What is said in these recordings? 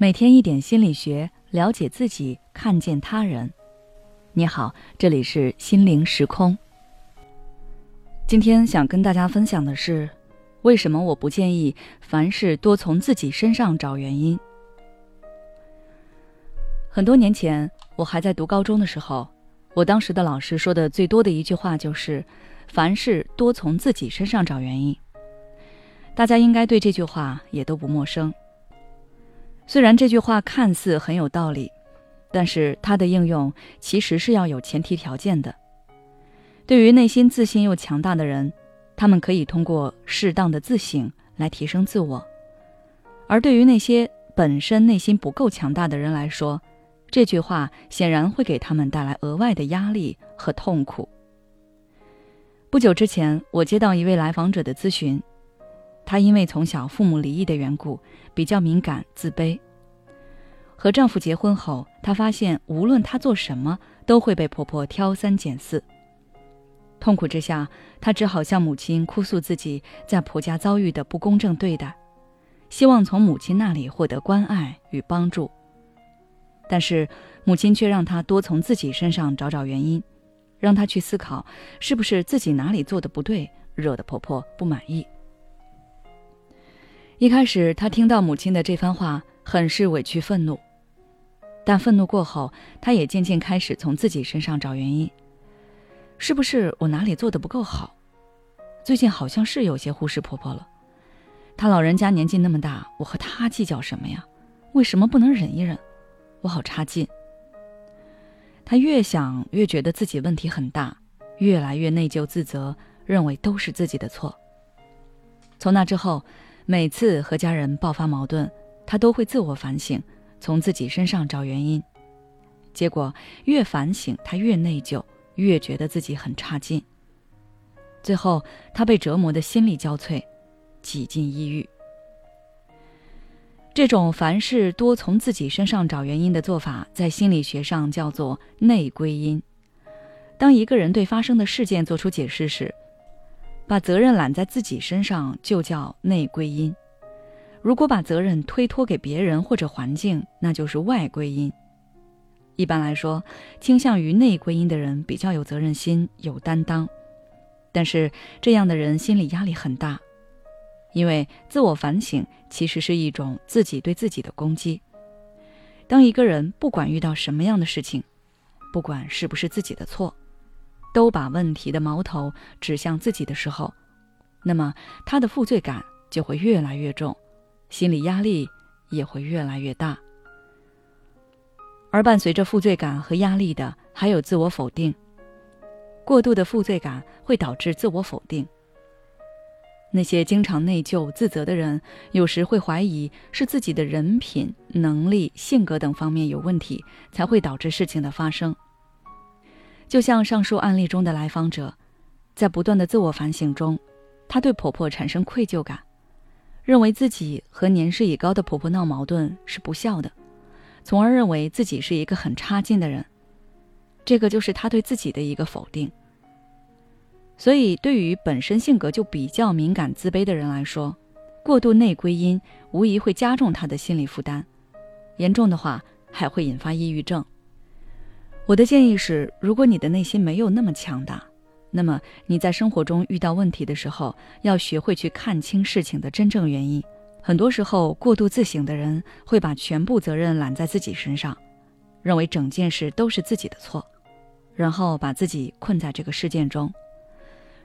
每天一点心理学，了解自己，看见他人。你好，这里是心灵时空。今天想跟大家分享的是，为什么我不建议凡事多从自己身上找原因。很多年前，我还在读高中的时候，我当时的老师说的最多的一句话就是：“凡事多从自己身上找原因。”大家应该对这句话也都不陌生。虽然这句话看似很有道理，但是它的应用其实是要有前提条件的。对于内心自信又强大的人，他们可以通过适当的自省来提升自我；而对于那些本身内心不够强大的人来说，这句话显然会给他们带来额外的压力和痛苦。不久之前，我接到一位来访者的咨询。她因为从小父母离异的缘故，比较敏感、自卑。和丈夫结婚后，她发现无论她做什么，都会被婆婆挑三拣四。痛苦之下，她只好向母亲哭诉自己在婆家遭遇的不公正对待，希望从母亲那里获得关爱与帮助。但是母亲却让她多从自己身上找找原因，让她去思考是不是自己哪里做的不对，惹得婆婆不满意。一开始，他听到母亲的这番话，很是委屈愤怒。但愤怒过后，他也渐渐开始从自己身上找原因：是不是我哪里做的不够好？最近好像是有些忽视婆婆了。她老人家年纪那么大，我和她计较什么呀？为什么不能忍一忍？我好差劲。他越想越觉得自己问题很大，越来越内疚自责，认为都是自己的错。从那之后。每次和家人爆发矛盾，他都会自我反省，从自己身上找原因。结果越反省，他越内疚，越觉得自己很差劲。最后，他被折磨的心力交瘁，几近抑郁。这种凡事多从自己身上找原因的做法，在心理学上叫做内归因。当一个人对发生的事件做出解释时，把责任揽在自己身上就叫内归因，如果把责任推脱给别人或者环境，那就是外归因。一般来说，倾向于内归因的人比较有责任心、有担当，但是这样的人心理压力很大，因为自我反省其实是一种自己对自己的攻击。当一个人不管遇到什么样的事情，不管是不是自己的错。都把问题的矛头指向自己的时候，那么他的负罪感就会越来越重，心理压力也会越来越大。而伴随着负罪感和压力的，还有自我否定。过度的负罪感会导致自我否定。那些经常内疚自责的人，有时会怀疑是自己的人品、能力、性格等方面有问题，才会导致事情的发生。就像上述案例中的来访者，在不断的自我反省中，她对婆婆产生愧疚感，认为自己和年事已高的婆婆闹矛盾是不孝的，从而认为自己是一个很差劲的人。这个就是她对自己的一个否定。所以，对于本身性格就比较敏感、自卑的人来说，过度内归因无疑会加重他的心理负担，严重的话还会引发抑郁症。我的建议是，如果你的内心没有那么强大，那么你在生活中遇到问题的时候，要学会去看清事情的真正原因。很多时候，过度自省的人会把全部责任揽在自己身上，认为整件事都是自己的错，然后把自己困在这个事件中。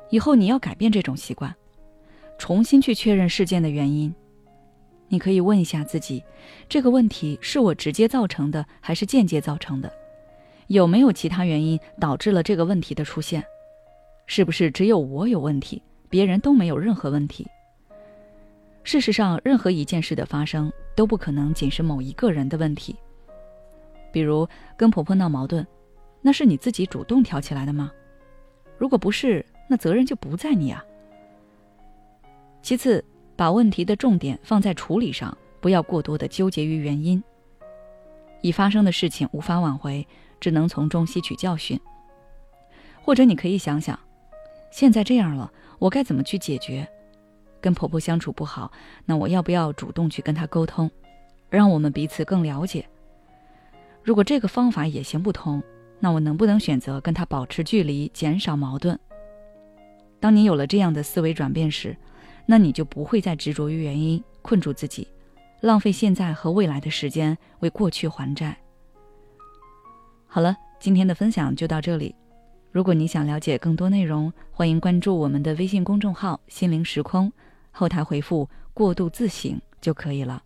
以后你要改变这种习惯，重新去确认事件的原因。你可以问一下自己：这个问题是我直接造成的，还是间接造成的？有没有其他原因导致了这个问题的出现？是不是只有我有问题，别人都没有任何问题？事实上，任何一件事的发生都不可能仅是某一个人的问题。比如跟婆婆闹矛盾，那是你自己主动挑起来的吗？如果不是，那责任就不在你啊。其次，把问题的重点放在处理上，不要过多的纠结于原因。已发生的事情无法挽回。只能从中吸取教训，或者你可以想想，现在这样了，我该怎么去解决？跟婆婆相处不好，那我要不要主动去跟她沟通，让我们彼此更了解。如果这个方法也行不通，那我能不能选择跟她保持距离，减少矛盾？当你有了这样的思维转变时，那你就不会再执着于原因，困住自己，浪费现在和未来的时间为过去还债。好了，今天的分享就到这里。如果你想了解更多内容，欢迎关注我们的微信公众号“心灵时空”，后台回复“过度自省”就可以了。